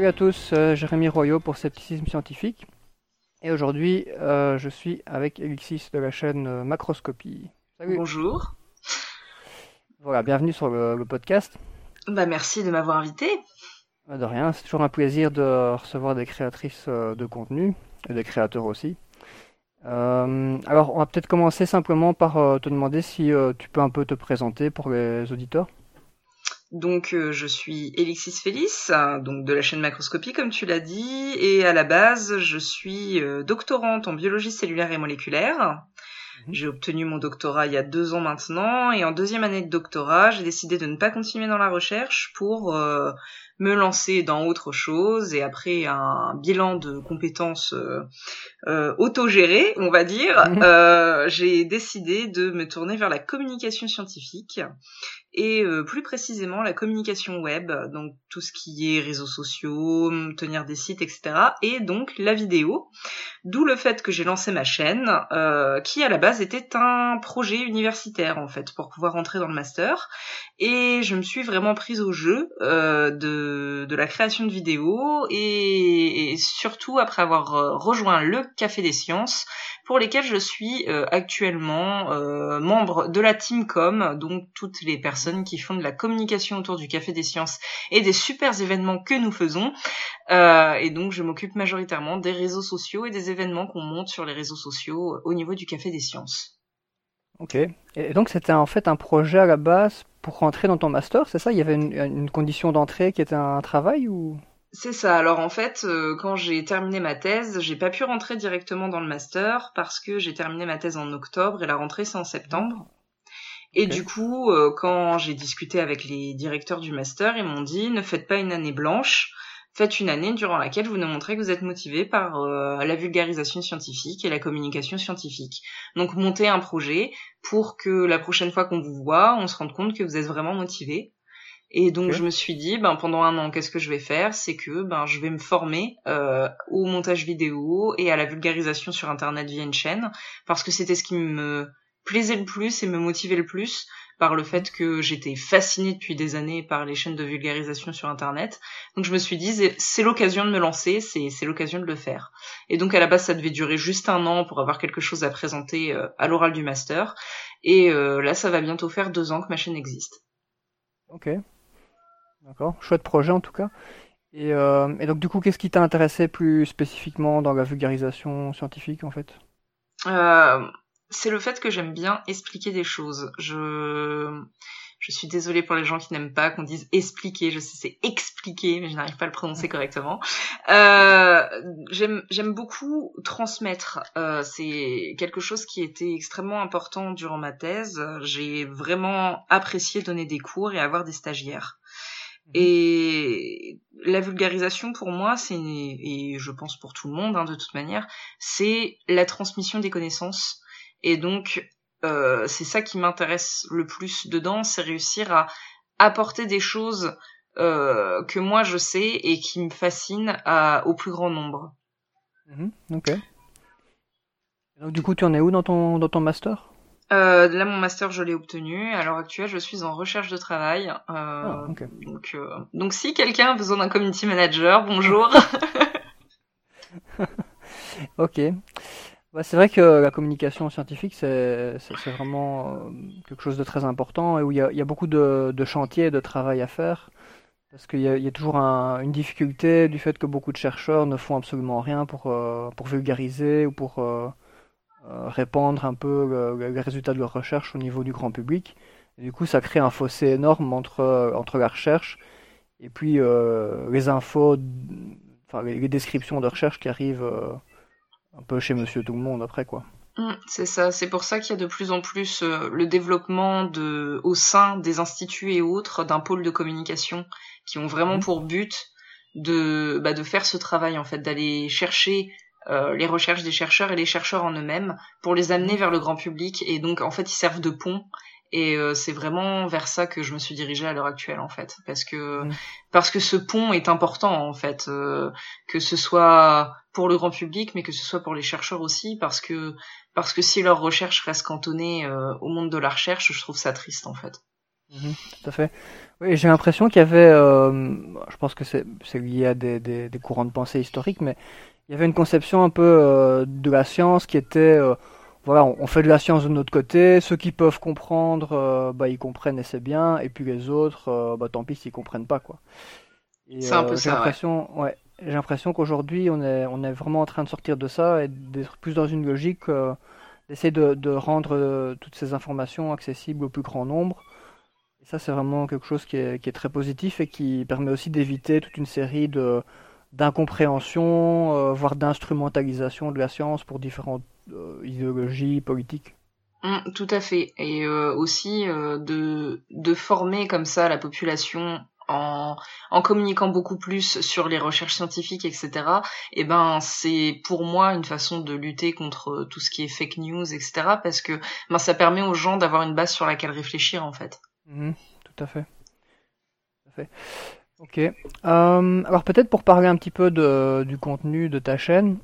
Salut à tous, euh, Jérémy Royot pour Scepticisme Scientifique. Et aujourd'hui, euh, je suis avec Elixis de la chaîne euh, Macroscopie. Salut. Bonjour. Voilà, bienvenue sur le, le podcast. Bah merci de m'avoir invité. De rien, c'est toujours un plaisir de recevoir des créatrices de contenu et des créateurs aussi. alors, on va peut-être commencer simplement par te demander si tu peux un peu te présenter pour les auditeurs. Donc euh, je suis Elixis Félix, donc de la chaîne Macroscopie comme tu l'as dit, et à la base je suis euh, doctorante en biologie cellulaire et moléculaire. Mhm. J'ai obtenu mon doctorat il y a deux ans maintenant, et en deuxième année de doctorat, j'ai décidé de ne pas continuer dans la recherche pour euh, me lancer dans autre chose et après un bilan de compétences autogérées, on va dire, mhm. euh, j'ai décidé de me tourner vers la communication scientifique et euh, plus précisément la communication web, donc tout ce qui est réseaux sociaux, tenir des sites, etc. et donc la vidéo. D'où le fait que j'ai lancé ma chaîne, euh, qui à la base était un projet universitaire en fait pour pouvoir entrer dans le master. Et je me suis vraiment prise au jeu euh, de de, la création de vidéos et, surtout après avoir euh, rejoint le Café des Sciences pour lesquels je suis euh, actuellement euh, membre de la Team Com, donc toutes les personnes qui font de la communication autour du Café des Sciences et des super événements que nous faisons. et donc je m'occupe majoritairement des réseaux sociaux et des événements qu'on monte sur les réseaux sociaux au niveau du Café des Sciences. Ok. Et donc c'était en fait un projet à la base pour rentrer dans ton master, c'est ça? Il y avait une, condition d'entrée qui était un travail ou? C'est ça. Alors en fait, euh, quand j'ai terminé ma thèse, j'ai pas pu rentrer directement dans le master parce que j'ai terminé ma thèse en octobre et la rentrée c'est en septembre. Et du coup, euh, quand j'ai discuté avec les directeurs du master, ils m'ont dit ne faites pas une année blanche, Faites une année durant laquelle vous nous montrez que vous êtes motivé par euh, la vulgarisation scientifique et la communication scientifique. Donc montez un projet pour que la prochaine fois qu'on vous voit, on se rende compte que vous êtes vraiment motivé. Et donc je me suis dit, ben pendant un an, qu'est-ce que je vais faire? C'est que ben je vais me former euh, au montage vidéo et à la vulgarisation sur Internet via une chaîne, parce que c'était ce qui me plaisait le plus et me motivait le plus par le fait que j'étais fascinée depuis des années par les chaînes de vulgarisation sur Internet. Donc je me suis dit, c'est l'occasion de me lancer, c'est l'occasion de le faire. Et donc à la base, ça devait durer juste un an pour avoir quelque chose à présenter euh, à l'oral du master. Et euh, là, ça va bientôt faire deux ans que ma chaîne existe. Ok. D'accord. Chouette projet en tout cas. Et, euh, et donc du coup, qu'est-ce qui t'a intéressé plus spécifiquement dans la vulgarisation scientifique en fait? Euh, c'est le fait que j'aime bien expliquer des choses. Je je suis désolée pour les gens qui n'aiment pas qu'on dise expliquer. Je sais c'est expliquer, mais je n'arrive pas à le prononcer correctement. Euh, j'aime j'aime beaucoup transmettre. Euh, c'est quelque chose qui était extrêmement important durant ma thèse. J'ai vraiment apprécié donner des cours et avoir des stagiaires. Mhm. Et la vulgarisation pour moi, c'est et je pense pour tout le monde hein, de toute manière, c'est la transmission des connaissances et donc, euh, c'est ça qui m'intéresse le plus dedans, c'est réussir à apporter des choses euh, que moi je sais et qui me fascinent à, au plus grand nombre. Mhm, ok. Donc, du coup, tu en es où dans ton, dans ton master? Euh, là, mon master, je l'ai obtenu. À l'heure actuelle, je suis en recherche de travail. Euh, ah, donc, euh, donc, si quelqu'un a besoin d'un community manager, bonjour. ok. Bah, c'est vrai que la communication scientifique, c'est vraiment euh, quelque chose de très important et où il y a, beaucoup de, de chantiers, de travail à faire. Parce qu'il y, a toujours une difficulté du fait que beaucoup de chercheurs ne font absolument rien pour, euh, pour vulgariser ou pour euh, répandre un peu les résultats de leur recherche au niveau du grand public. Et du coup, ça crée un fossé énorme entre, entre la recherche et puis les infos, enfin les, descriptions de recherche qui arrivent un peu chez Monsieur Tout le Monde après quoi. Mm, c'est ça, c'est pour ça qu'il y a de plus en plus euh, le développement de, au sein des instituts et autres d'un pôle de communication qui ont vraiment mm. pour but de, bah, de faire ce travail en fait, d'aller chercher euh, les recherches des chercheurs et les chercheurs en eux-mêmes pour les amener mm. vers le grand public et donc en fait ils servent de pont et euh, c'est vraiment vers ça que je me suis dirigée à l'heure actuelle en fait, parce que mmh. parce que ce pont est important en fait, euh, que ce soit pour le grand public, mais que ce soit pour les chercheurs aussi, parce que parce que si leur recherche reste cantonnée euh, au monde de la recherche, je trouve ça triste en fait. Mhm, tout à fait. Oui, j'ai l'impression qu'il y avait, euh, je pense que c'est lié à des, des, des, courants de pensée historiques, mais il y avait une conception un peu euh, de la science qui était, euh, voilà, on, fait de la science de notre côté, ceux qui peuvent comprendre, bah, ils comprennent et c'est bien, et puis les autres, bah, tant pis s'ils comprennent pas, quoi. C'est un peu ça. L'impression, ouais. j'ai l'impression qu'aujourd'hui, on est, on est vraiment en train de sortir de ça et d'être plus dans une logique d'essayer de, de, rendre toutes ces informations accessibles au plus grand nombre et ça, c'est vraiment quelque chose qui est, qui est, très positif et qui permet aussi d'éviter toute une série de d'incompréhension, euh, voire d'instrumentalisation de la science pour différentes euh, idéologies politiques. Mmh, tout à fait. Et euh, aussi de, de former comme ça la population en, en, communiquant beaucoup plus sur les recherches scientifiques, etc. Et eh ben c'est pour moi une façon de lutter contre tout ce qui est fake news, etc. Parce que ben ça permet aux gens d'avoir une base sur laquelle réfléchir en fait. Mhm, tout à fait. Tout à fait. Ok. Euh, alors peut-être pour parler un petit peu de, du contenu de ta chaîne,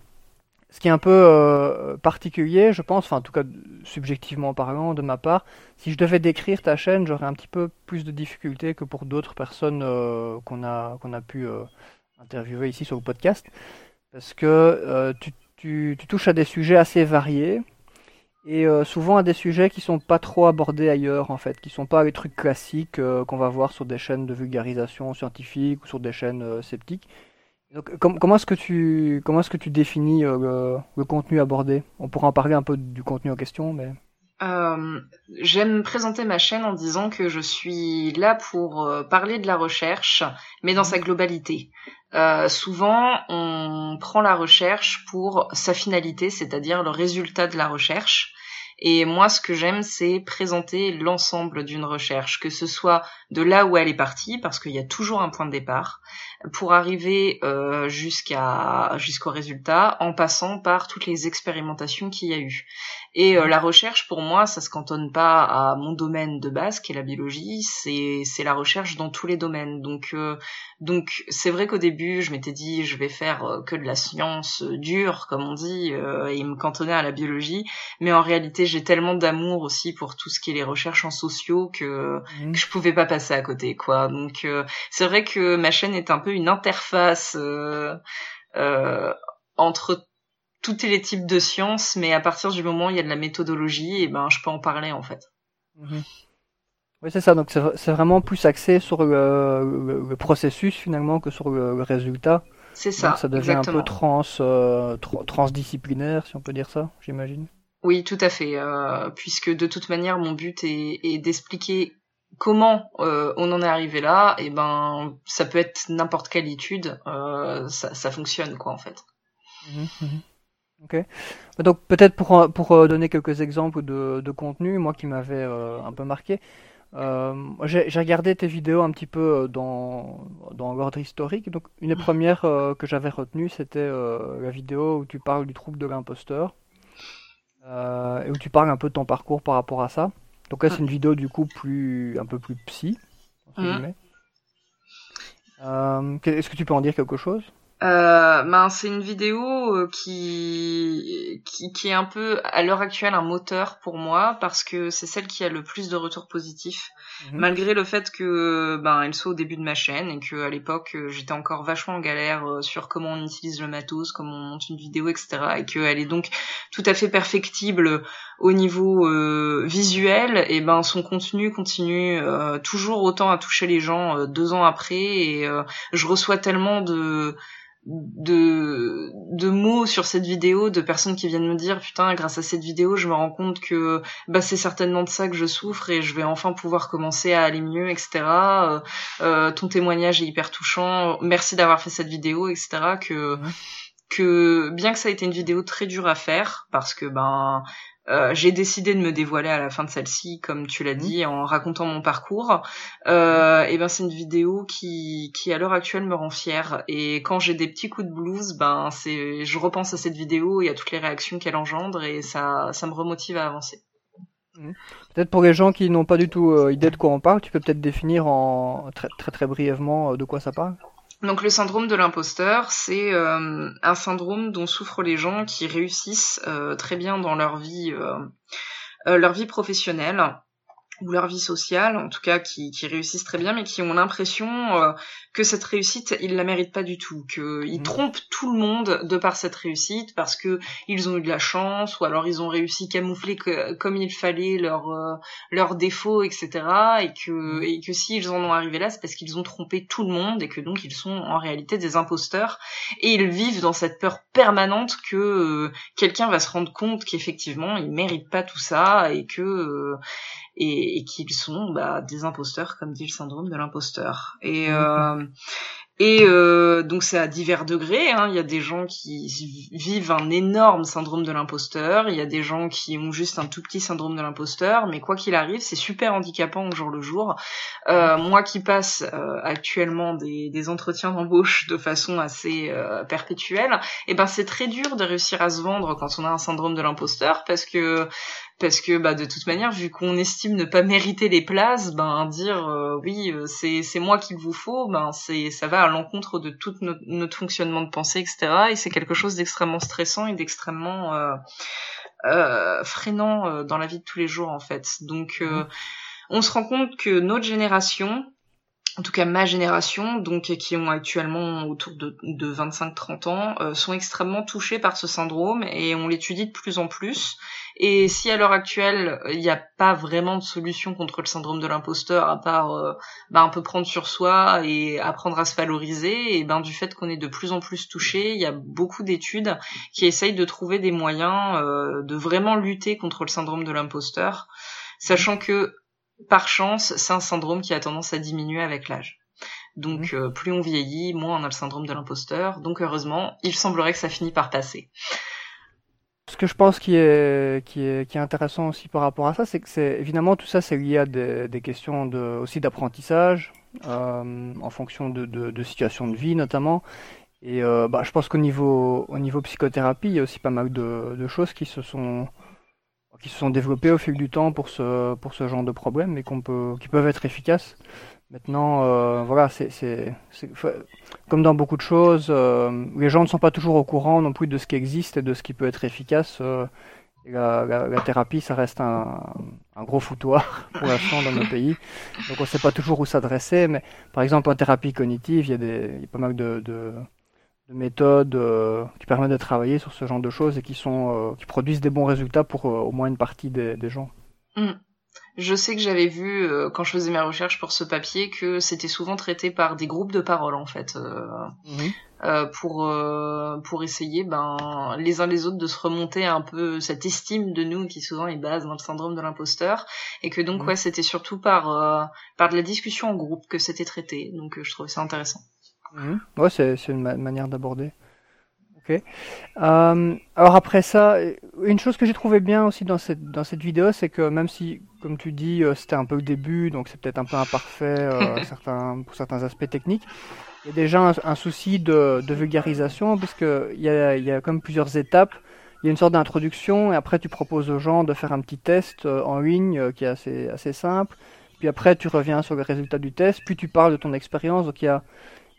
ce qui est un peu euh, particulier, je pense, enfin en tout cas subjectivement parlant de ma part, si je devais décrire ta chaîne, j'aurais un petit peu plus de difficultés que pour d'autres personnes euh, qu'on a qu'on a pu interviewer ici sur le podcast, parce que tu, tu, tu touches à des sujets assez variés et euh, souvent à des sujets qui sont pas trop abordés ailleurs en fait, qui sont pas les trucs classiques euh, qu'on va voir sur des chaînes de vulgarisation scientifique ou sur des chaînes euh, sceptiques. Donc comment est-ce que tu comment est-ce que tu définis le, le, contenu abordé? On pourra en parler un peu du contenu en question, mais. J'aime présenter ma chaîne en disant que je suis là pour parler de la recherche, mais dans sa globalité. souvent, on prend la recherche pour sa finalité, c'est-à-dire le résultat de la recherche, et moi, ce que j'aime, c'est présenter l'ensemble d'une recherche, que ce soit de là où elle est partie, parce qu'il y a toujours un point de départ, pour arriver euh, jusqu'à jusqu'au résultat, en passant par toutes les expérimentations qu'il y a eu. Et euh, la recherche, pour moi, ça se cantonne pas à mon domaine de base, qui est la biologie, c'est c'est la recherche dans tous les domaines. Donc euh, donc c'est vrai qu'au début, je m'étais dit, je vais faire euh, que de la science dure, comme on dit, et me cantonner à la biologie. Mais en réalité, j'ai tellement d'amour aussi pour tout ce qui est les recherches en sociaux que, mmh. que je pouvais pas passer à côté, quoi. Donc c'est vrai que ma chaîne est un peu une interface entre tous les types de sciences, mais à partir du moment où il y a de la méthodologie, et eh ben je peux en parler en fait. Mhm. Oui, c'est ça. Donc c'est vraiment plus axé sur le, processus finalement que sur le, résultat. C'est ça. ça devient un peu trans, euh, transdisciplinaire, si on peut dire ça, j'imagine. Oui, tout à fait. Euh, puisque de toute manière, mon but est, d'expliquer comment euh, on en est arrivé là. Et ben, ça peut être n'importe quelle étude, ça, fonctionne quoi en fait. Mhm, mhm. Ok. Donc peut-être pour, pour euh, donner quelques exemples de, de contenu, moi qui m'avait euh, un peu marqué, euh, j'ai regardé tes vidéos un petit peu euh, dans, dans l'ordre historique. Donc une des premières que j'avais retenues, c'était la vidéo où tu parles du trouble de l'imposteur et où tu parles un peu de ton parcours par rapport à ça. Donc là, c'est une vidéo du coup plus un peu plus psy. Mmh. Est-ce que tu peux en dire quelque chose? Euh, ben, c'est une vidéo euh, qui, qui, qui est un peu à l'heure actuelle un moteur pour moi parce que c'est celle qui a le plus de retours positifs mhm. malgré le fait que ben elle soit au début de ma chaîne et que à l'époque euh, j'étais encore vachement en galère sur comment on utilise le matos, comment on monte une vidéo, etc. et qu'elle est donc tout à fait perfectible au niveau visuel et ben son contenu continue toujours autant à toucher les gens deux ans après et je reçois tellement de de, de mots sur cette vidéo, de personnes qui viennent me dire putain grâce à cette vidéo je me rends compte que bah c'est certainement de ça que je souffre et je vais enfin pouvoir commencer à aller mieux etc. Euh, euh, ton témoignage est hyper touchant, merci d'avoir fait cette vidéo etc. Que que bien que ça a été une vidéo très dure à faire parce que ben euh, j'ai décidé de me dévoiler à la fin de celle-ci, comme tu l'as mhm. dit, en racontant mon parcours. Euh, et ben c'est une vidéo qui, qui à l'heure actuelle me rend fière. Et quand j'ai des petits coups de blues, ben c'est, je repense à cette vidéo et à toutes les réactions qu'elle engendre et ça, ça me remotive à avancer. Mhm. Peut-être pour les gens qui n'ont pas du tout euh, idée de quoi on parle, tu peux peut-être définir en très très, très brièvement de quoi ça parle? Donc le syndrome de l'imposteur, c'est euh, un syndrome dont souffrent les gens qui réussissent euh, très bien dans leur vie, euh, leur vie professionnelle, ou leur vie sociale, en tout cas qui, qui réussissent très bien, mais qui ont l'impression euh, que cette réussite, ils la méritent pas du tout, qu'ils mmh. trompent tout le monde de par cette réussite parce que ils ont eu de la chance, ou alors ils ont réussi camoufler que, comme il fallait leurs euh, leurs défauts, etc. Et que mmh. et que s'ils en ont arrivé là, c'est parce qu'ils ont trompé tout le monde et que donc ils sont en réalité des imposteurs et ils vivent dans cette peur permanente que euh, quelqu'un va se rendre compte qu'effectivement ils méritent pas tout ça et que et, et qu'ils sont bah, des imposteurs, comme dit le syndrome de l'imposteur. Et, euh, et euh, donc c'est à divers degrés. Hein. Il y a des gens qui vivent un énorme syndrome de l'imposteur. Il y a des gens qui ont juste un tout petit syndrome de l'imposteur. Mais quoi qu'il arrive, c'est super handicapant au jour le jour. Euh, moi qui passe euh, actuellement des, des entretiens d'embauche de façon assez euh, perpétuelle, et eh ben c'est très dur de réussir à se vendre quand on a un syndrome de l'imposteur parce que parce que bah de toute manière vu qu'on estime ne pas mériter les places ben dire euh, oui euh, c'est c'est moi qu'il vous faut ben c'est ça va à l'encontre de tout notre, fonctionnement de pensée etc et c'est quelque chose d'extrêmement stressant et d'extrêmement euh, euh freinant dans la vie de tous les jours en fait donc mmh. on se rend compte que notre génération en tout cas ma génération, donc qui ont actuellement autour de, de 25-30 ans, sont extrêmement touchés par ce syndrome et on l'étudie de plus en plus. Et si à l'heure actuelle, il n'y a pas vraiment de solution contre le syndrome de l'imposteur, à part euh, bah, un peu prendre sur soi et apprendre à se valoriser, et ben du fait qu'on est de plus en plus touché, il y a beaucoup d'études qui essayent de trouver des moyens euh, de vraiment lutter contre le syndrome de l'imposteur, sachant que par chance, c'est un syndrome qui a tendance à diminuer avec l'âge. Donc mmh. euh, plus on vieillit, moins on a le syndrome de l'imposteur. Donc heureusement, il semblerait que ça finit par passer. Ce que je pense qui est, qui est, qui est intéressant aussi par rapport à ça, c'est que c'est évidemment tout ça c'est lié à des, des questions de, aussi d'apprentissage, euh, en fonction de, de, de, situations de vie notamment. Et euh, bah, je pense qu'au niveau, au niveau psychothérapie, il y a aussi pas mal de, de choses qui se sont qui se sont développées au fil du temps pour ce, pour ce genre de problème et qu'on peut, qui peuvent être efficaces. Maintenant, euh, voilà, c'est comme dans beaucoup de choses, euh, les gens ne sont pas toujours au courant non plus de ce qui existe et de ce qui peut être efficace. Euh, la, thérapie, ça reste un, gros foutoir pour l'instant dans nos pays. Donc on ne sait pas toujours où s'adresser. Mais par exemple, en thérapie cognitive, il y a, y a pas mal de, de méthodes euh, qui permettent de travailler sur ce genre de choses et qui, sont, euh, qui produisent des bons résultats pour euh, au moins une partie des, des gens. Mm. Je sais que j'avais vu quand je faisais mes recherches pour ce papier que c'était souvent traité par des groupes de parole en fait mhm. pour pour essayer ben les uns les autres de se remonter un peu cette estime de nous qui souvent est base dans le syndrome de l'imposteur et que donc mhm. ouais c'était surtout par par de la discussion en groupe que c'était traité donc je trouvais ça intéressant. Mhm. Ouais c'est une manière d'aborder. Euh, alors après ça, une chose que j'ai trouvé bien aussi dans cette dans cette vidéo, c'est que même si, comme tu dis, euh, c'était un peu le début, donc c'est peut-être un peu imparfait euh, certains pour certains aspects techniques, il y a déjà un, souci de, de vulgarisation puisque il y a il y a comme plusieurs étapes. Il y a une sorte d'introduction et après tu proposes aux gens de faire un petit test euh, en ligne qui est assez assez simple. Puis après tu reviens sur les résultats du test, puis tu parles de ton expérience. Donc il y a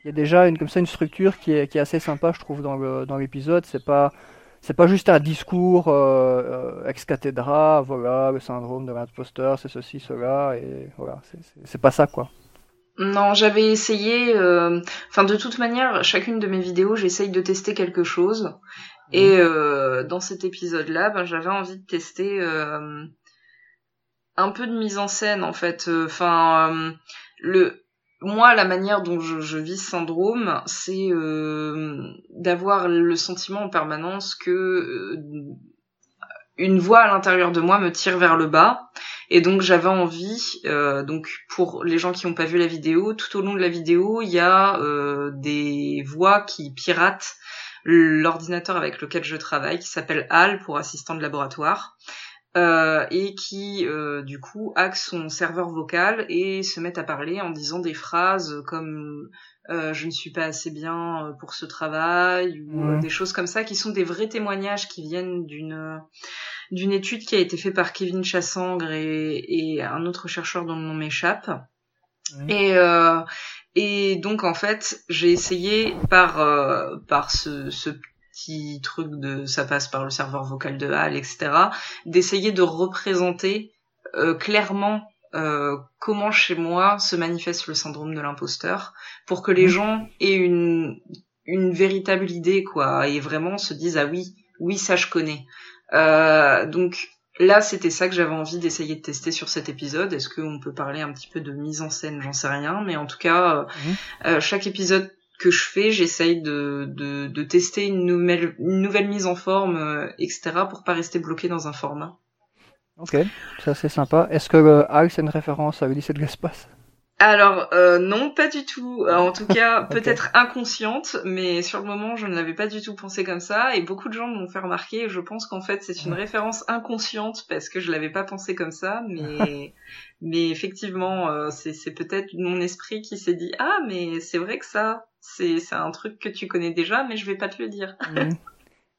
il y a déjà une comme ça une structure qui est, qui est assez sympa, je trouve, dans le dans l'épisode. C'est pas c'est pas juste un discours euh, euh ex cathedra, voilà, le syndrome de l'imposteur, c'est ceci, cela, et voilà, c'est pas ça quoi. Non, j'avais essayé. Euh, enfin, de toute manière, chacune de mes vidéos, j'essaye de tester quelque chose. Et mhm. euh, dans cet épisode-là, ben, j'avais envie de tester un peu de mise en scène, en fait. Enfin, le moi, la manière dont je, vis ce syndrome, c'est euh, d'avoir le sentiment en permanence que euh, une voix à l'intérieur de moi me tire vers le bas. Et donc j'avais envie, euh, donc pour les gens qui n'ont pas vu la vidéo, tout au long de la vidéo, il y a des voix qui piratent l'ordinateur avec lequel je travaille, qui s'appelle HAL pour assistant de laboratoire. Euh, et qui euh, du coup hack son serveur vocal et se met à parler en disant des phrases comme euh, je ne suis pas assez bien pour ce travail ou des choses comme ça qui sont des vrais témoignages qui viennent d'une d'une étude qui a été faite par Kevin Chassangre et, et un autre chercheur dont le nom m'échappe. Et et donc en fait j'ai essayé par par ce, ce petit truc de ça passe par le serveur vocal de HAL, etc., d'essayer de représenter euh, clairement comment chez moi se manifeste le syndrome de l'imposteur pour que les mmh. gens aient une une véritable idée quoi et vraiment se disent ah oui oui ça je connais donc Là, c'était ça que j'avais envie d'essayer de tester sur cet épisode. Est-ce qu'on peut parler un petit peu de mise en scène? J'en sais rien, mais en tout cas, mmh. euh, chaque épisode que je fais, j'essaye de, de, de, tester une nouvelle, une nouvelle mise en forme, euh, etc., pour pas rester bloqué dans un format. Ok, ça c'est sympa. Est-ce que le euh, c'est une référence à Odyssée de l'espace? Alors euh, non, pas du tout. Euh, en tout cas, peut-être inconsciente, mais sur le moment, je ne l'avais pas du tout pensé comme ça. Et beaucoup de gens m'ont fait remarquer. je pense qu'en fait, c'est une référence inconsciente parce que je l'avais pas pensé comme ça. Mais mais effectivement, euh, c'est peut-être mon esprit qui s'est dit ah mais c'est vrai que ça, c'est c'est un truc que tu connais déjà, mais je vais pas te le dire. Mhm.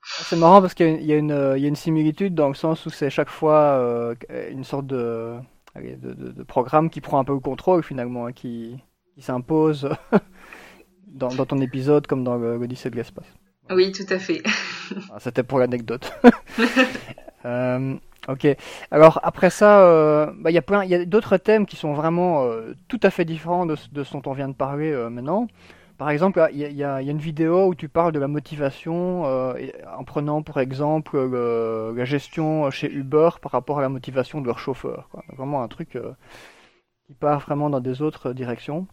C'est marrant parce qu'il y, a une il y a une similitude dans le sens où c'est chaque fois une sorte de de, programme qui prend un peu le contrôle finalement, hein, qui, s'impose dans, ton épisode comme dans l'Odyssée de l'espace. Oui, tout à fait. Ah, c'était pour l'anecdote. Euh, ok. Alors après ça, euh, bah, il y a plein, il y a d'autres thèmes qui sont vraiment euh, tout à fait différents de, de, ce dont on vient de parler maintenant. Par exemple, il y, a une vidéo où tu parles de la motivation euh, en prenant pour exemple la gestion chez Uber par rapport à la motivation de leur chauffeur. Vraiment un truc euh, qui part vraiment dans des autres directions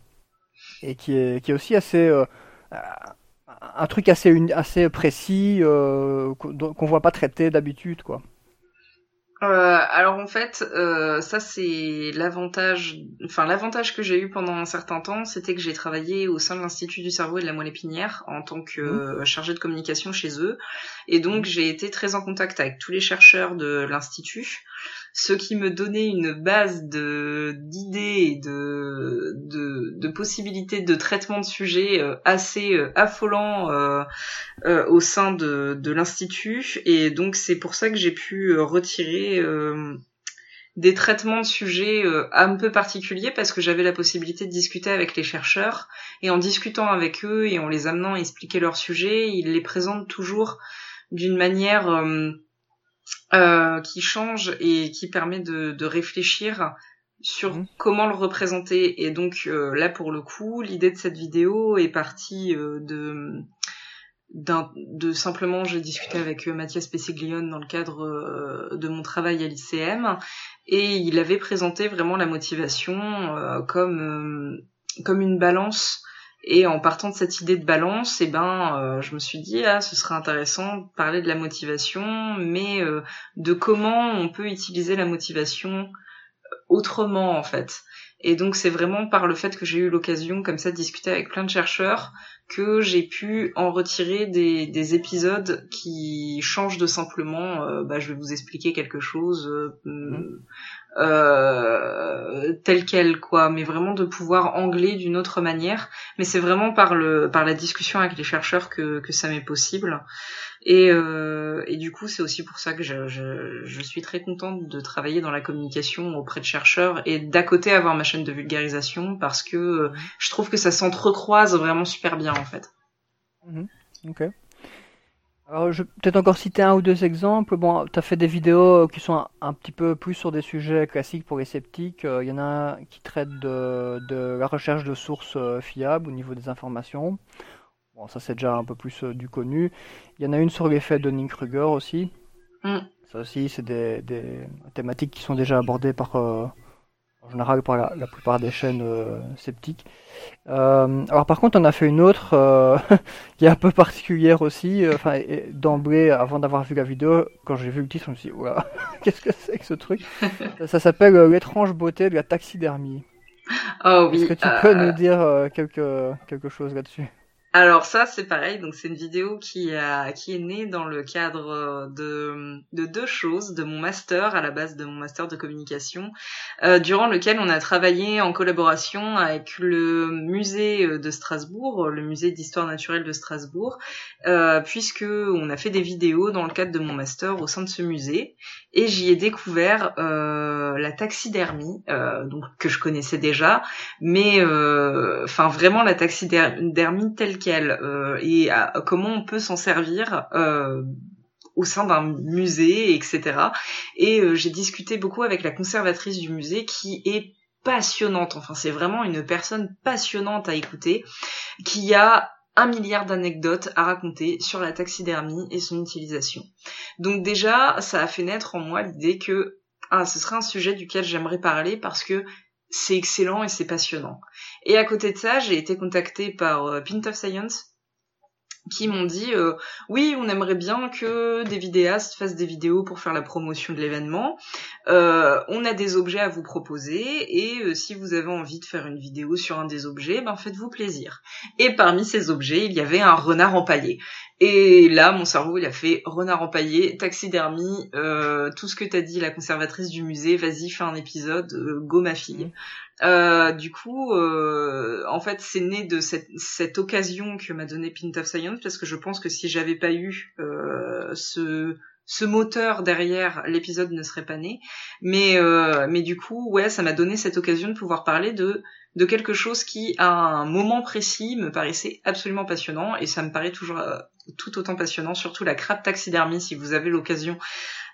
et qui est, qui est aussi assez euh, un truc assez, assez précis qu'on voit pas traiter d'habitude quoi. Euh, alors en fait, euh, ça c'est l'avantage, enfin l'avantage que j'ai eu pendant un certain temps, c'était que j'ai travaillé au sein de l'Institut du cerveau et de la moelle épinière en tant que mmh. euh, chargé de communication chez eux, et donc mmh. j'ai été très en contact avec tous les chercheurs de l'institut ce qui me donnait une base d'idées et de, possibilités de traitement de sujets euh, assez euh, affolants euh, au sein de, l'institut. Et donc c'est pour ça que j'ai pu retirer des traitements de sujets un peu particuliers parce que j'avais la possibilité de discuter avec les chercheurs. Et en discutant avec eux et en les amenant à expliquer leur sujet, ils les présentent toujours d'une manière qui change et qui permet de, de réfléchir sur mhm. comment le représenter. Et donc euh, là, pour le coup, l'idée de cette vidéo est partie euh, de de simplement j'ai discuté avec Mathias Pessiglione dans le cadre de mon travail à l'ICM et il avait présenté vraiment la motivation comme comme une balance et en partant de cette idée de balance, eh ben, euh, je me suis dit ah, ce serait intéressant de parler de la motivation, mais euh, de comment on peut utiliser la motivation euh, autrement en fait. Et donc c'est vraiment par le fait que j'ai eu l'occasion comme ça de discuter avec plein de chercheurs que j'ai pu en retirer des, des, épisodes qui changent de simplement bah, je vais vous expliquer quelque chose mmh euh, tel quel quoi mais vraiment de pouvoir angler d'une autre manière mais c'est vraiment par le par la discussion avec les chercheurs que que ça m'est possible et euh, et du coup c'est aussi pour ça que je, je, je suis très contente de travailler dans la communication auprès de chercheurs et d'à côté avoir ma chaîne de vulgarisation parce que euh, je trouve que ça s'entrecroise vraiment super bien en fait. Mmh. Ok. Alors, je vais peut-être encore citer un ou deux exemples. Bon, tu as fait des vidéos qui sont un, petit peu plus sur des sujets classiques pour les sceptiques. Il euh, y en a un qui traite de, de la recherche de sources euh, fiables au niveau des informations. Bon, ça c'est déjà un peu plus euh, du connu. Il y en a une sur l'effet de Kruger aussi. Mm. Ça aussi, c'est des, des, thématiques qui sont déjà abordées par, en général par la, plupart des chaînes euh, sceptiques. Euh, alors par contre, on a fait une autre euh, qui est un peu particulière aussi. Enfin, d'emblée, avant d'avoir vu la vidéo, quand j'ai vu le titre, je me suis dit, qu'est-ce que c'est que ce truc? Ça, s'appelle l'étrange beauté de la taxidermie. Oh oui. Est-ce que tu peux nous dire quelque, quelque chose là-dessus? Alors ça c'est pareil, donc c'est une vidéo qui a qui est née dans le cadre euh, de de deux choses, de mon master à la base de mon master de communication, euh, durant lequel on a travaillé en collaboration avec le musée euh, de Strasbourg, le musée d'histoire naturelle de Strasbourg, euh, puisque on a fait des vidéos dans le cadre de mon master au sein de ce musée. Et j'y ai découvert la taxidermie, donc que je connaissais déjà, mais enfin vraiment la taxidermie telle euh, et comment on peut s'en servir euh, au sein d'un musée, etc. Et euh, j'ai discuté beaucoup avec la conservatrice du musée qui est passionnante. Enfin, c'est vraiment une personne passionnante à écouter, qui a un milliard d'anecdotes à raconter sur la taxidermie et son utilisation. Donc déjà, ça a fait naître en moi l'idée que ah, ce serait un sujet duquel j'aimerais parler parce que c'est excellent et c'est passionnant. Et à côté de ça, j'ai été contactée par euh, Pint of Science, qui m'ont dit euh, oui on aimerait bien que des vidéastes fassent des vidéos pour faire la promotion de l'événement. Euh, on a des objets à vous proposer et si vous avez envie de faire une vidéo sur un des objets ben faites-vous plaisir. Et parmi ces objets il y avait un renard empaillé et là mon cerveau il a fait renard empaillé taxidermie tout ce que t'as dit la conservatrice du musée vas-y fais un épisode go ma fille euh, du coup, euh, en fait, c'est né de cette, cette occasion que m'a donné Pint of Science, parce que je pense que si j'avais pas eu euh, ce, ce moteur derrière, l'épisode ne serait pas né. Mais, euh, mais du coup, ouais, ça m'a donné cette occasion de pouvoir parler de de quelque chose qui, à un moment précis, me paraissait absolument passionnant, et ça me paraît toujours euh, tout autant passionnant, surtout la crabe taxidermie, si vous avez l'occasion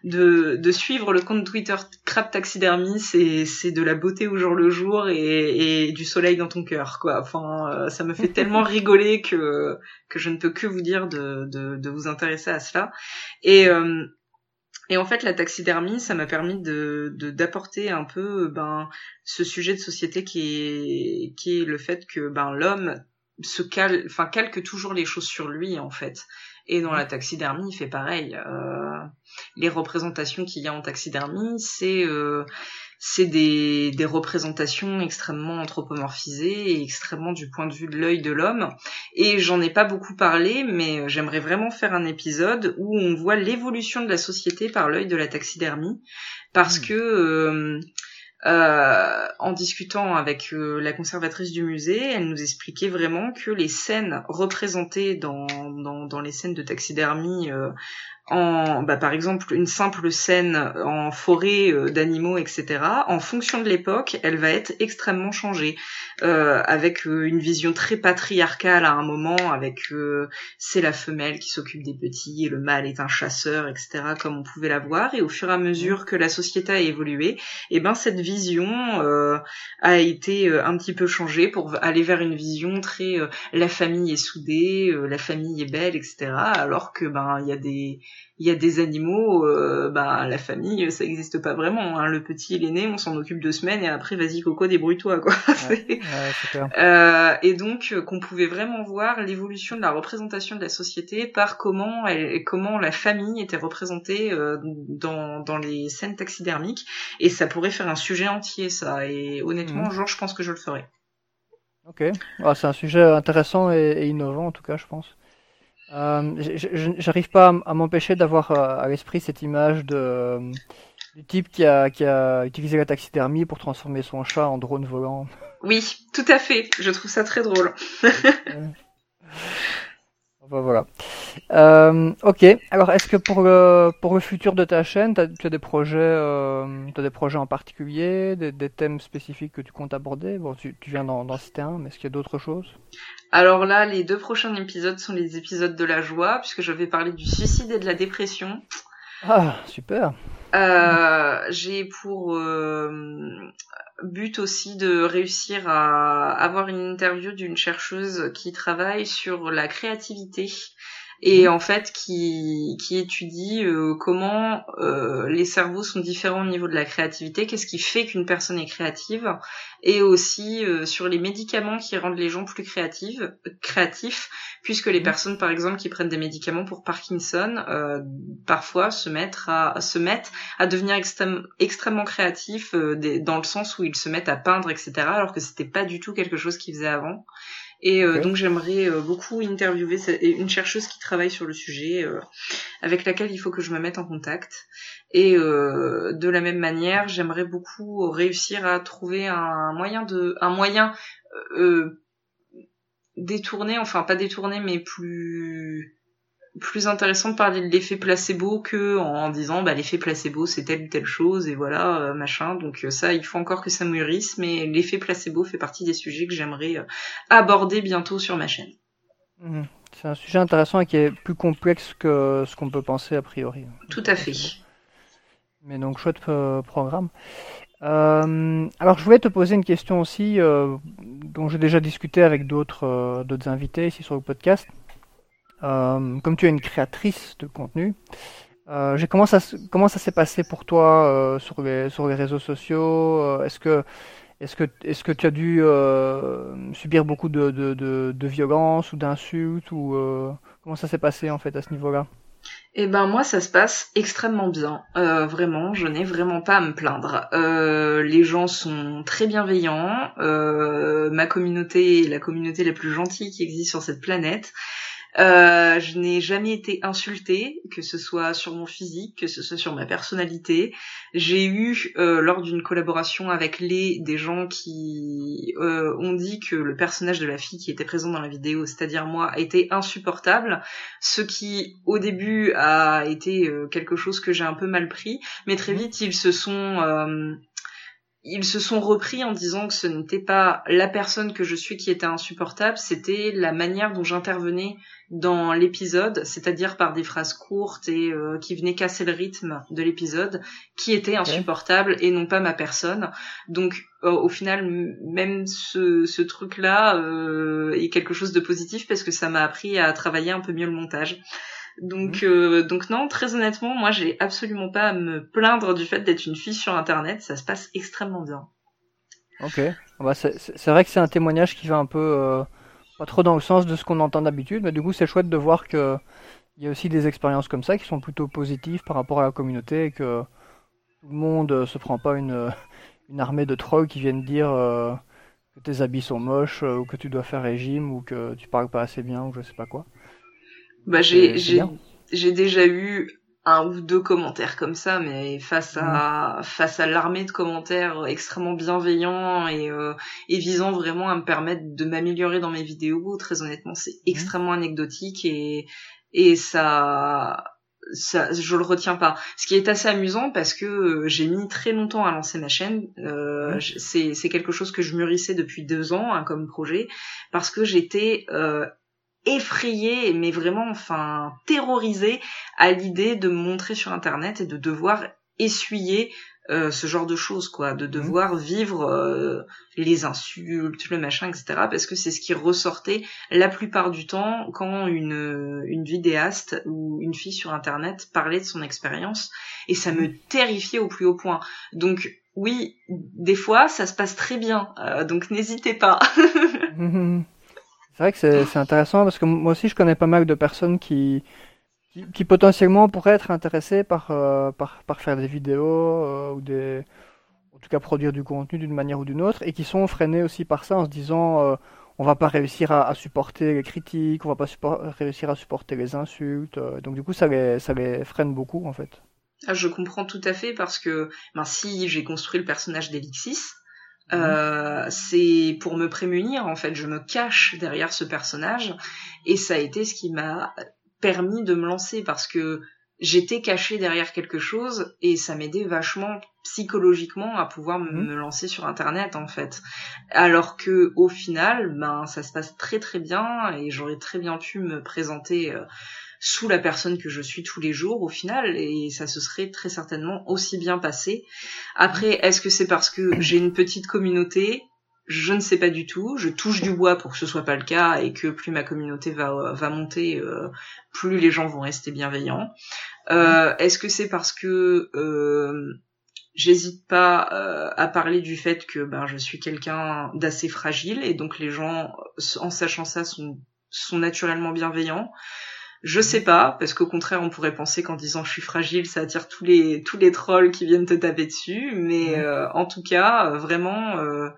de, de suivre le compte Twitter Crap Taxidermie, c'est, c'est de la beauté au jour le jour et, et du soleil dans ton cœur, quoi. Enfin, euh, ça me fait tellement rigoler que, que je ne peux que vous dire de, de, de vous intéresser à cela. Et, euh, et en fait, la taxidermie, ça m'a permis de, de d'apporter un peu ben ce sujet de société qui est qui est le fait que ben l'homme se cale, enfin calque toujours les choses sur lui en fait. Et dans la taxidermie, il fait pareil. Euh, les représentations qu'il y a en taxidermie, c'est euh, c'est des, des représentations extrêmement anthropomorphisées et extrêmement du point de vue de l'œil de l'homme. Et j'en ai pas beaucoup parlé, mais j'aimerais vraiment faire un épisode où on voit l'évolution de la société par l'œil de la taxidermie, parce mmh. que euh, euh, en discutant avec euh, la conservatrice du musée, elle nous expliquait vraiment que les scènes représentées dans, dans, les scènes de taxidermie euh, en, bah, par exemple, une simple scène en forêt euh, d'animaux, etc. En fonction de l'époque, elle va être extrêmement changée, euh, avec euh, une vision très patriarcale à un moment, avec c'est la femelle qui s'occupe des petits et le mâle est un chasseur, etc. Comme on pouvait la voir. Et au fur et à mesure que la société a évolué, et eh ben cette vision a été un petit peu changée pour aller vers une vision très la famille est soudée, la famille est belle, etc. Alors que ben il y a des il y a des animaux, euh, bah la famille, ça n'existe pas vraiment. Hein. Le petit, il est né, on s'en occupe deux semaines et après, vas-y Coco, débrouille-toi quoi. euh, et donc euh, qu'on pouvait vraiment voir l'évolution de la représentation de la société par comment elle, comment la famille était représentée euh, dans, dans les scènes taxidermiques. Et ça pourrait faire un sujet entier ça. Et honnêtement, mmh. genre, je pense que je le ferai. Ok, ah, c'est un sujet intéressant et innovant en tout cas, je pense. Euh, J'arrive pas à m'empêcher d'avoir euh, à l'esprit cette image de, euh, du type qui a, qui a utilisé la taxidermie pour transformer son chat en drone volant. Oui, tout à fait. Je trouve ça très drôle. voilà. Euh, ok. Alors, est-ce que pour le pour le futur de ta chaîne, tu as des projets, euh, as des projets en particulier, des, des, thèmes spécifiques que tu comptes aborder? Bon, tu, tu viens d'en citer un, mais est-ce qu'il y a d'autres choses? Alors là, les deux prochains épisodes sont les épisodes de la joie, puisque je vais parler du suicide et de la dépression. Ah, super. Euh, j'ai pour euh, but aussi de réussir à avoir une interview d'une chercheuse qui travaille sur la créativité et mhm. en fait qui, qui étudie euh, comment euh, les cerveaux sont différents au niveau de la créativité, qu'est-ce qui fait qu'une personne est créative, et aussi euh, sur les médicaments qui rendent les gens plus créatives, créatifs, puisque les mhm. personnes par exemple qui prennent des médicaments pour Parkinson parfois se mettent à se mettent à devenir extrêmement créatifs dans le sens où ils se mettent à peindre etc alors que c'était pas du tout quelque chose qu'ils faisaient avant et euh, donc j'aimerais euh, beaucoup interviewer une chercheuse qui travaille sur le sujet, euh, avec laquelle il faut que je me mette en contact. Et de la même manière, j'aimerais beaucoup réussir à trouver un moyen de, un moyen détourné, enfin pas détourné, mais plus plus intéressant de parler de l'effet placebo que en disant bah l'effet placebo c'est telle ou telle chose et voilà euh, machin donc euh, ça il faut encore que ça mûrisse mais l'effet placebo fait partie des sujets que j'aimerais euh, aborder bientôt sur ma chaîne. Mhm. C'est un sujet intéressant et qui est plus complexe que ce qu'on peut penser a priori. Tout à fait. Mais donc, chouette programme. Euh, alors, je voulais te poser une question aussi, dont j'ai déjà discuté avec d'autres d'autres invités ici sur le podcast. Comme tu es une créatrice de contenu, j'ai comment ça comment ça s'est passé pour toi sur les sur les réseaux sociaux Est-ce que est-ce que, est que tu as dû euh, subir beaucoup de, de, de, violences ou d'insultes ou euh, comment ça s'est passé en fait à ce niveau-là? Eh ben moi ça se passe extrêmement bien, euh, vraiment, je n'ai vraiment pas à me plaindre. les gens sont très bienveillants, ma communauté est la communauté la plus gentille qui existe sur cette planète. Euh, je n'ai jamais été insultée, que ce soit sur mon physique, que ce soit sur ma personnalité. J'ai eu, euh, lors d'une collaboration avec les, des gens qui euh, ont dit que le personnage de la fille qui était présent dans la vidéo, c'est-à-dire moi, était insupportable, ce qui au début a été euh, quelque chose que j'ai un peu mal pris, mais très mmh. vite ils se sont ils se sont repris en disant que ce n'était pas la personne que je suis qui était insupportable, c'était la manière dont j'intervenais dans l'épisode, c'est-à-dire par des phrases courtes et euh, qui venaient casser le rythme de l'épisode, qui était insupportable et non pas ma personne. Donc euh, au final, même ce, ce truc-là euh, est quelque chose de positif parce que ça m'a appris à travailler un peu mieux le montage. Donc, mhm. euh, donc non, très honnêtement, moi, j'ai absolument pas à me plaindre du fait d'être une fille sur Internet. Ça se passe extrêmement bien. Ok. Ah bah, c'est vrai que c'est un témoignage qui va un peu euh, pas trop dans le sens de ce qu'on entend d'habitude, mais du coup, c'est chouette de voir que il y a aussi des expériences comme ça qui sont plutôt positives par rapport à la communauté et que tout le monde euh, se prend pas une, une armée de trolls qui viennent dire que tes habits sont moches ou que tu dois faire régime ou que tu parles pas assez bien ou je sais pas quoi. Bah j'ai j'ai j'ai déjà eu un ou deux commentaires comme ça, mais face à mmh. face à l'armée de commentaires extrêmement bienveillants et, euh, et visant vraiment à me permettre de m'améliorer dans mes vidéos, très honnêtement, c'est mmh. extrêmement anecdotique et et ça ça, je le retiens pas. Ce qui est assez amusant parce que j'ai mis très longtemps à lancer ma chaîne. Euh, c'est, c'est quelque chose que je mûrissais depuis deux ans hein, comme projet parce que j'étais euh, effrayée, mais vraiment, enfin, terrorisée à l'idée de me montrer sur Internet et de devoir essuyer euh, ce genre de choses, quoi, de mmh. devoir vivre euh, les insultes, le machin, etc. Parce que c'est ce qui ressortait la plupart du temps quand une, une vidéaste ou une fille sur Internet parlait de son expérience, et ça me mmh. terrifiait au plus haut point. Donc oui, des fois, ça se passe très bien, euh, donc n'hésitez pas. Mmh, c'est vrai que c'est intéressant parce que moi aussi je connais pas mal de personnes qui, qui, potentiellement pourraient être intéressées par, euh, par, faire des vidéos euh, ou des, en tout cas produire du contenu d'une manière ou d'une autre et qui sont freinées aussi par ça en se disant euh, on va pas réussir à, supporter les critiques, on va pas réussir à supporter les insultes. donc du coup ça les, ça les freine beaucoup en fait. Ah, je comprends tout à fait parce que ben, si j'ai construit le personnage d'Elixis, euh, c'est pour me prémunir en fait. Je me cache derrière ce personnage. Et ça a été ce qui m'a permis de me lancer parce que j'étais cachée derrière quelque chose et ça m'aidait vachement psychologiquement à pouvoir me mhm. lancer sur internet en fait. Alors que au final ben ça se passe très très bien et j'aurais très bien pu me présenter euh, sous la personne que je suis tous les jours au final et ça se serait très certainement aussi bien passé. Après, est-ce que c'est parce que j'ai une petite communauté? Je ne sais pas du tout. Je touche du bois pour que ce soit pas le cas et que plus ma communauté va, va monter, euh, plus les gens vont rester bienveillants. Euh, Est-ce que c'est parce que euh, j'hésite pas à parler du fait que ben, je suis quelqu'un d'assez fragile et donc les gens, en sachant ça, sont, sont naturellement bienveillants? Je sais pas, parce qu'au contraire, on pourrait penser qu'en disant je suis fragile, ça attire tous les tous les trolls qui viennent te taper dessus. Mais euh, en tout cas, euh, vraiment, euh,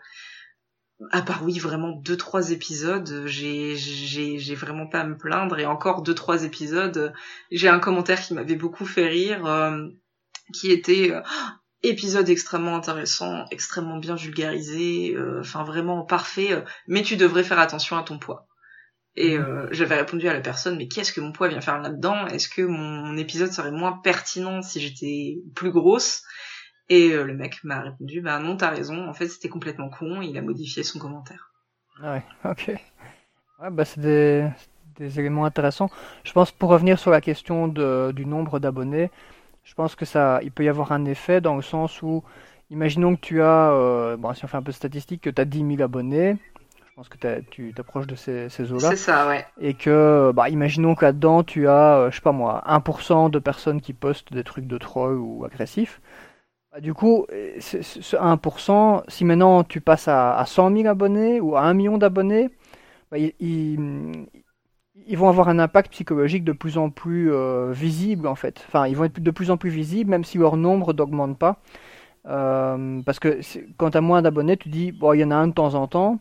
à part oui, vraiment deux trois épisodes, j'ai j'ai j'ai vraiment pas à me plaindre. Et encore deux trois épisodes, j'ai un commentaire qui m'avait beaucoup fait rire, qui était épisode extrêmement intéressant, extrêmement bien vulgarisé, enfin vraiment parfait. mais tu devrais faire attention à ton poids. Et euh, j'avais répondu à la personne, mais qu'est-ce que mon poids vient faire là-dedans? Est-ce que mon épisode serait moins pertinent si j'étais plus grosse? Et euh, le mec m'a répondu, bah non, t'as raison, en fait c'était complètement con, il a modifié son commentaire. Ah ouais, ok. Ouais, bah c'est des, éléments intéressants. Je pense pour revenir sur la question du nombre d'abonnés, je pense que ça, il peut y avoir un effet dans le sens où, imaginons que tu as, euh, bon, si on fait un peu de statistique, que tu as 10 000 abonnés. Je pense que tu t'approches de ces, ces eaux-là. C'est ça, ouais. Et que, bah, imaginons que là-dedans, tu as, euh, je sais pas moi, 1% de personnes qui postent des trucs de troll ou agressifs. Bah, du coup, ce 1%, si maintenant tu passes à, à 100 000 abonnés ou à 1 million d'abonnés, bah, ils, vont avoir un impact psychologique de plus en plus euh, visible en fait. Enfin, ils vont être de plus en plus visibles même si leur nombre n'augmente pas. Euh, parce que quand tu as moins d'abonnés, tu dis, bon, il y en a un de temps en temps.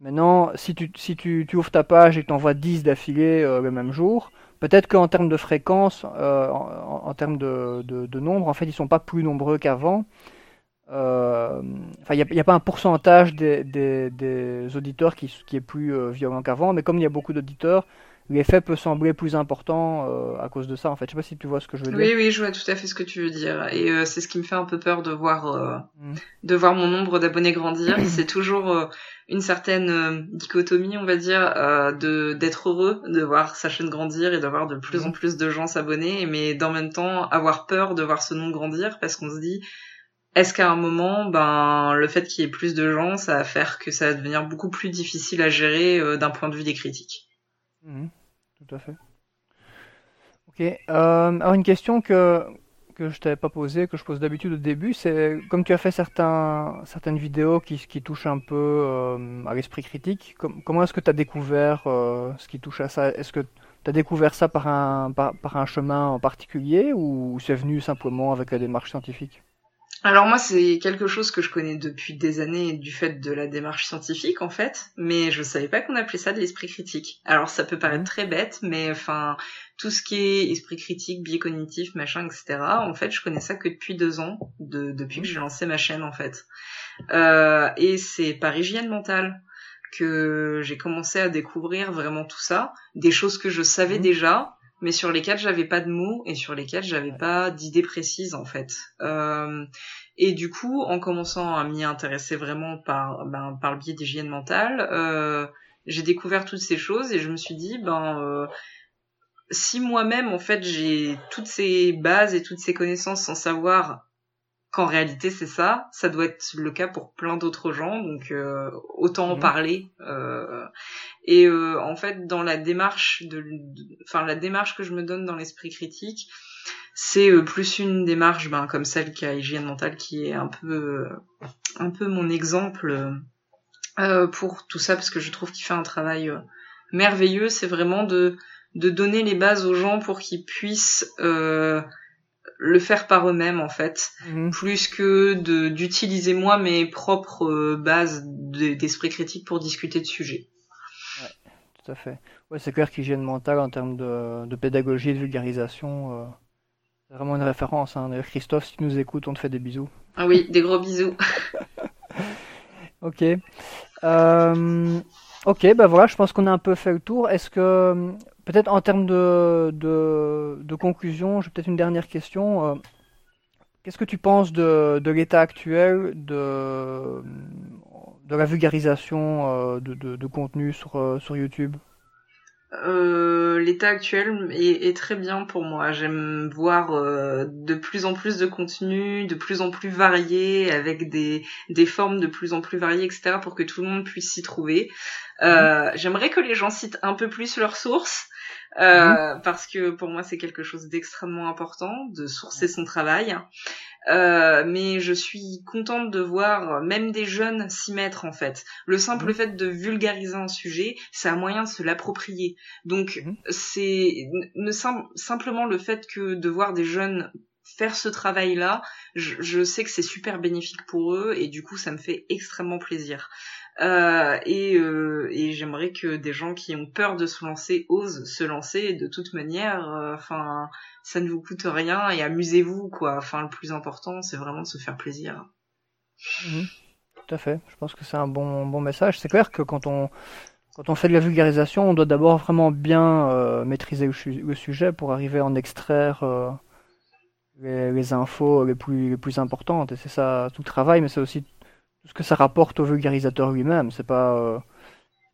Maintenant, si tu, si tu, tu ouvres ta page et que tu envoies 10 d'affilée euh, le même jour, peut-être qu'en termes de fréquence, en, termes de, de, nombre, en fait, ils sont pas plus nombreux qu'avant. Euh, enfin, il n'y a, pas un pourcentage des, des, auditeurs qui, qui, est plus euh, violent qu'avant, mais comme il y a beaucoup d'auditeurs, l'effet peut sembler plus important euh, à cause de ça. En fait, je sais pas si tu vois ce que je veux dire. Oui, oui, je vois tout à fait ce que tu veux dire. Et c'est ce qui me fait un peu peur de voir, mm. de voir mon nombre d'abonnés grandir. c'est toujours une certaine dichotomie, on va dire, de d'être heureux de voir sa chaîne grandir et d'avoir de plus mm. en plus de gens s'abonner, mais d'en même temps avoir peur de voir ce nombre grandir parce qu'on se dit est-ce qu'à un moment, ben, le fait qu'il y ait plus de gens, ça va faire que ça va devenir beaucoup plus difficile à gérer euh, d'un point de vue des critiques? Mhm. Tout à fait. Ok. Euh, alors une question que que je t'avais pas posée, que je pose d'habitude au début, c'est comme tu as fait certains, certaines vidéos qui, qui touchent un peu euh, à l'esprit critique, comment est-ce que tu as découvert ce qui touche à ça? Est-ce que tu as découvert ça par un, par, par un chemin en particulier ou c'est venu simplement avec la démarche scientifique? Alors moi, c'est quelque chose que je connais depuis des années du fait de la démarche scientifique en fait, mais je savais pas qu'on appelait ça de l'esprit critique. Alors ça peut paraître très bête, mais enfin tout ce qui est esprit critique, biais cognitif, machin, etc. En fait, je connais ça que depuis deux ans, de, depuis que j'ai lancé ma chaîne en fait. Euh, et c'est par hygiène mentale que j'ai commencé à découvrir vraiment tout ça, des choses que je savais mmh. déjà, mais sur lesquels j'avais pas de mots et sur lesquels j'avais pas d'idées précises en fait. Euh, et du coup, en commençant à m'y intéresser vraiment par ben, par le biais d'hygiène mentale, euh, j'ai découvert toutes ces choses et je me suis dit ben euh, si moi-même en fait j'ai toutes ces bases et toutes ces connaissances sans savoir qu'en réalité c'est ça, ça doit être le cas pour plein d'autres gens, donc euh, autant en mmh. parler. Euh, et euh, en fait, dans la démarche de, enfin la démarche que je me donne dans l'esprit critique, c'est plus une démarche, ben, comme celle qui a hygiène mentale, qui est un peu, un peu mon exemple pour tout ça, parce que je trouve qu'il fait un travail merveilleux. C'est vraiment de de donner les bases aux gens pour qu'ils puissent euh, le faire par eux-mêmes en fait, mhm. plus que de d'utiliser moi mes propres euh, bases d'esprit critique pour discuter de sujets. Ouais, tout à fait. Ouais, c'est clair qu'hygiène mentale en termes de, de pédagogie et de vulgarisation, euh, c'est vraiment une référence. Hein. D'ailleurs, Christophe, si tu nous écoutes, on te fait des bisous. Ah oui, des gros bisous. ok. Euh, ok, bah voilà, je pense qu'on a un peu fait le tour. Est-ce que Peut-être en termes de, de, conclusion, j'ai peut-être une dernière question. Euh, qu'est-ce que tu penses de, de l'état actuel de, de la vulgarisation euh, de, de, contenu sur, euh, sur YouTube? L'état actuel est, est, très bien pour moi. J'aime voir de plus en plus de contenu, de plus en plus varié, avec des, des formes de plus en plus variées, etc., pour que tout le monde puisse s'y trouver. Mmh. J'aimerais que les gens citent un peu plus leurs sources, euh, mhm. parce que pour moi c'est quelque chose d'extrêmement important de sourcer son travail. Euh, mais je suis contente de voir même des jeunes s'y mettre en fait. Le simple mhm. fait de vulgariser un sujet, c'est un moyen de se l'approprier. Donc mhm. c'est ne simplement le fait que de voir des jeunes faire ce travail-là, je, sais que c'est super bénéfique pour eux et du coup ça me fait extrêmement plaisir. Euh, et, euh, et j'aimerais que des gens qui ont peur de se lancer osent se lancer. De toute manière, euh, enfin, ça ne vous coûte rien et amusez-vous, quoi. Enfin, le plus important, c'est vraiment de se faire plaisir. Mhm. tout à fait. Je pense que c'est un bon, bon message. C'est clair que quand on quand on fait de la vulgarisation, on doit d'abord vraiment bien maîtriser le, sujet pour arriver à en extraire les, les, infos les plus, les plus importantes. Et c'est ça tout le travail, mais c'est aussi ce que ça rapporte au vulgarisateur lui-même. C'est pas, euh,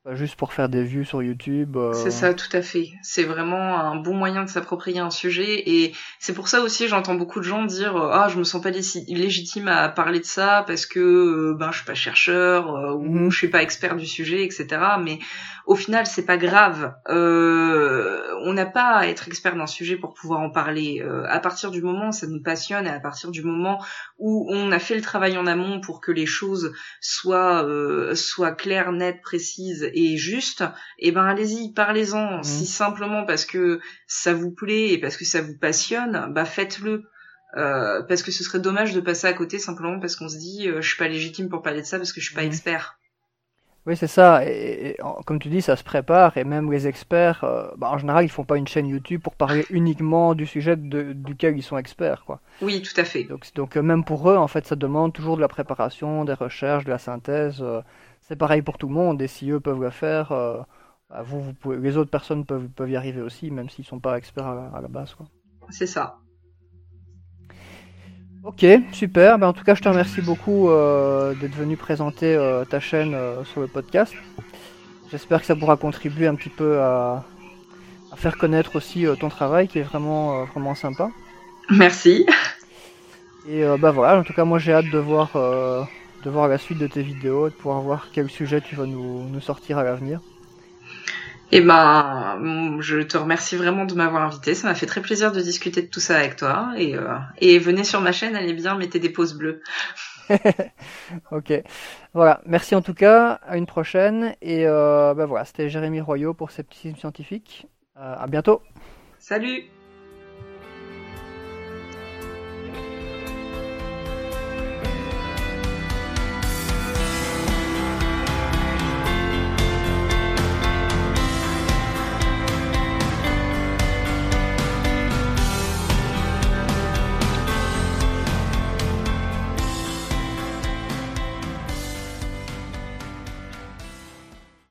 pas juste pour faire des vues sur YouTube. Euh. C'est ça, tout à fait. C'est vraiment un bon moyen de s'approprier un sujet et c'est pour ça aussi j'entends beaucoup de gens dire euh, ah je me sens pas légitime à parler de ça parce que ben je suis pas chercheur ou mhm. je suis pas expert du sujet etc. Mais au final c'est pas grave. on n'a pas à être expert d'un sujet pour pouvoir en parler. à partir du moment où ça nous passionne et à partir du moment où on a fait le travail en amont pour que les choses soient soient claires, nettes, précises et juste, et eh ben allez-y, parlez-en. Mmh. Si simplement parce que ça vous plaît et parce que ça vous passionne, bah faites-le. Euh, parce que ce serait dommage de passer à côté simplement parce qu'on se dit euh, je suis pas légitime pour parler de ça parce que je suis pas expert. Oui, c'est ça. Et, comme tu dis, ça se prépare. Et même les experts, euh, bah, en général, ils font pas une chaîne YouTube pour parler uniquement du sujet duquel ils sont experts. Quoi. Oui, tout à fait. Donc, donc, même pour eux, en fait, ça demande toujours de la préparation, des recherches, de la synthèse c'est pareil pour tout le monde, et si eux peuvent le faire, euh, bah, vous, vous pouvez, les autres personnes peuvent, peuvent y arriver aussi, même s'ils sont pas experts à, la base. C'est ça. Ok, super. Ben, en tout cas, je te remercie beaucoup euh, d'être venu présenter euh, ta chaîne sur le podcast. J'espère que ça pourra contribuer un petit peu à, faire connaître aussi ton travail, qui est vraiment, vraiment sympa. Merci. Et bah voilà, en tout cas, moi j'ai hâte de voir de voir la suite de tes vidéos, de pouvoir voir quel sujet tu vas nous, nous sortir à l'avenir. Eh ben, je te remercie vraiment de m'avoir invité. Ça m'a fait très plaisir de discuter de tout ça avec toi. Et, euh, et venez sur ma chaîne, allez bien, mettez des pauses bleues. ok. Voilà. Merci en tout cas. À une prochaine. Et euh, ben voilà, c'était Jérémy Royaux pour Scepticisme Scientifique. Euh, à bientôt. Salut